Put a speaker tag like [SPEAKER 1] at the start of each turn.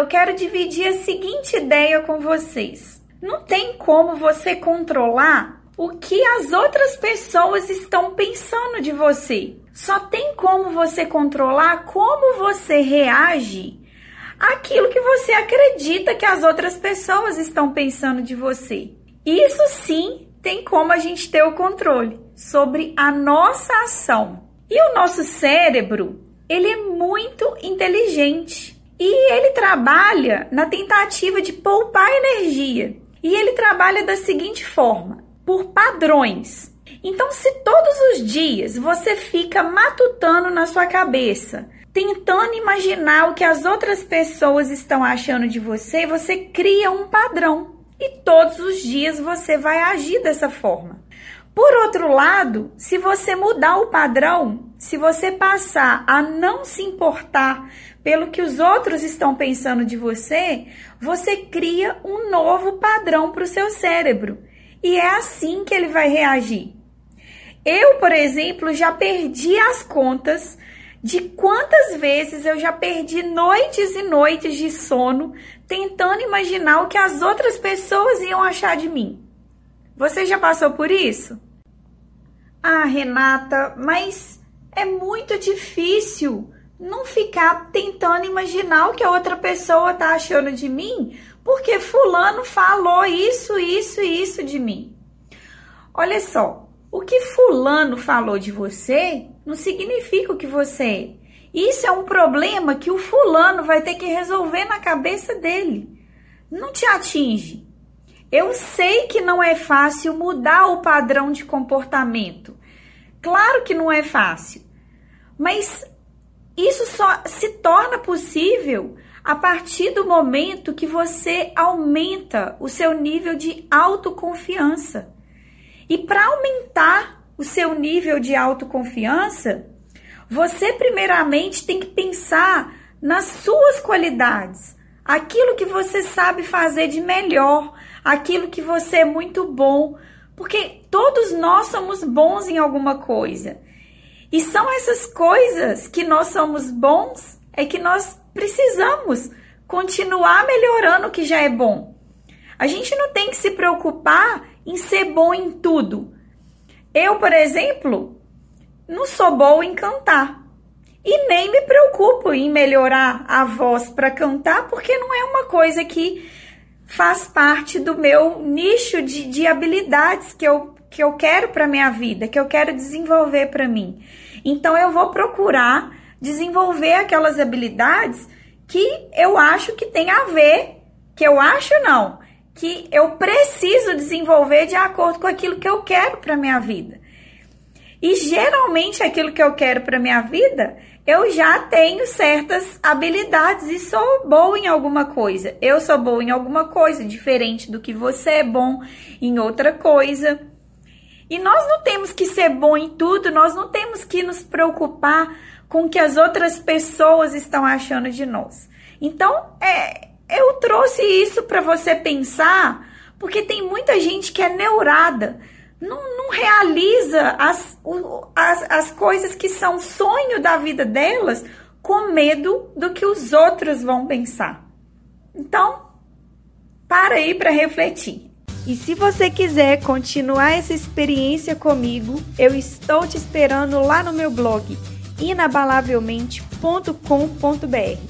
[SPEAKER 1] Eu quero dividir a seguinte ideia com vocês. Não tem como você controlar o que as outras pessoas estão pensando de você. Só tem como você controlar como você reage àquilo que você acredita que as outras pessoas estão pensando de você. Isso sim tem como a gente ter o controle sobre a nossa ação. E o nosso cérebro, ele é muito inteligente e ele trabalha na tentativa de poupar energia. E ele trabalha da seguinte forma: por padrões. Então, se todos os dias você fica matutando na sua cabeça, tentando imaginar o que as outras pessoas estão achando de você, você cria um padrão e todos os dias você vai agir dessa forma. Por outro lado, se você mudar o padrão, se você passar a não se importar pelo que os outros estão pensando de você, você cria um novo padrão para o seu cérebro. E é assim que ele vai reagir. Eu, por exemplo, já perdi as contas de quantas vezes eu já perdi noites e noites de sono tentando imaginar o que as outras pessoas iam achar de mim. Você já passou por isso? Ah, Renata, mas é muito difícil não ficar tentando imaginar o que a outra pessoa tá achando de mim, porque fulano falou isso, isso e isso de mim. Olha só, o que fulano falou de você não significa o que você é. Isso é um problema que o fulano vai ter que resolver na cabeça dele. Não te atinge. Eu sei que não é fácil mudar o padrão de comportamento. Claro que não é fácil. Mas isso só se torna possível a partir do momento que você aumenta o seu nível de autoconfiança. E para aumentar o seu nível de autoconfiança, você primeiramente tem que pensar nas suas qualidades, aquilo que você sabe fazer de melhor, aquilo que você é muito bom, porque todos nós somos bons em alguma coisa. E são essas coisas que nós somos bons é que nós precisamos continuar melhorando o que já é bom. A gente não tem que se preocupar em ser bom em tudo. Eu, por exemplo, não sou boa em cantar. E nem me preocupo em melhorar a voz para cantar, porque não é uma coisa que faz parte do meu nicho de, de habilidades que eu, que eu quero para minha vida, que eu quero desenvolver para mim. Então eu vou procurar desenvolver aquelas habilidades que eu acho que tem a ver, que eu acho não, que eu preciso desenvolver de acordo com aquilo que eu quero para minha vida. E geralmente aquilo que eu quero para minha vida, eu já tenho certas habilidades e sou boa em alguma coisa. Eu sou boa em alguma coisa, diferente do que você é bom em outra coisa. E nós não temos que ser bom em tudo, nós não temos que nos preocupar com o que as outras pessoas estão achando de nós. Então, é, eu trouxe isso para você pensar, porque tem muita gente que é neurada não, não realiza as, as, as coisas que são sonho da vida delas com medo do que os outros vão pensar. Então, para aí para refletir. E se você quiser continuar essa experiência comigo, eu estou te esperando lá no meu blog inabalavelmente.com.br.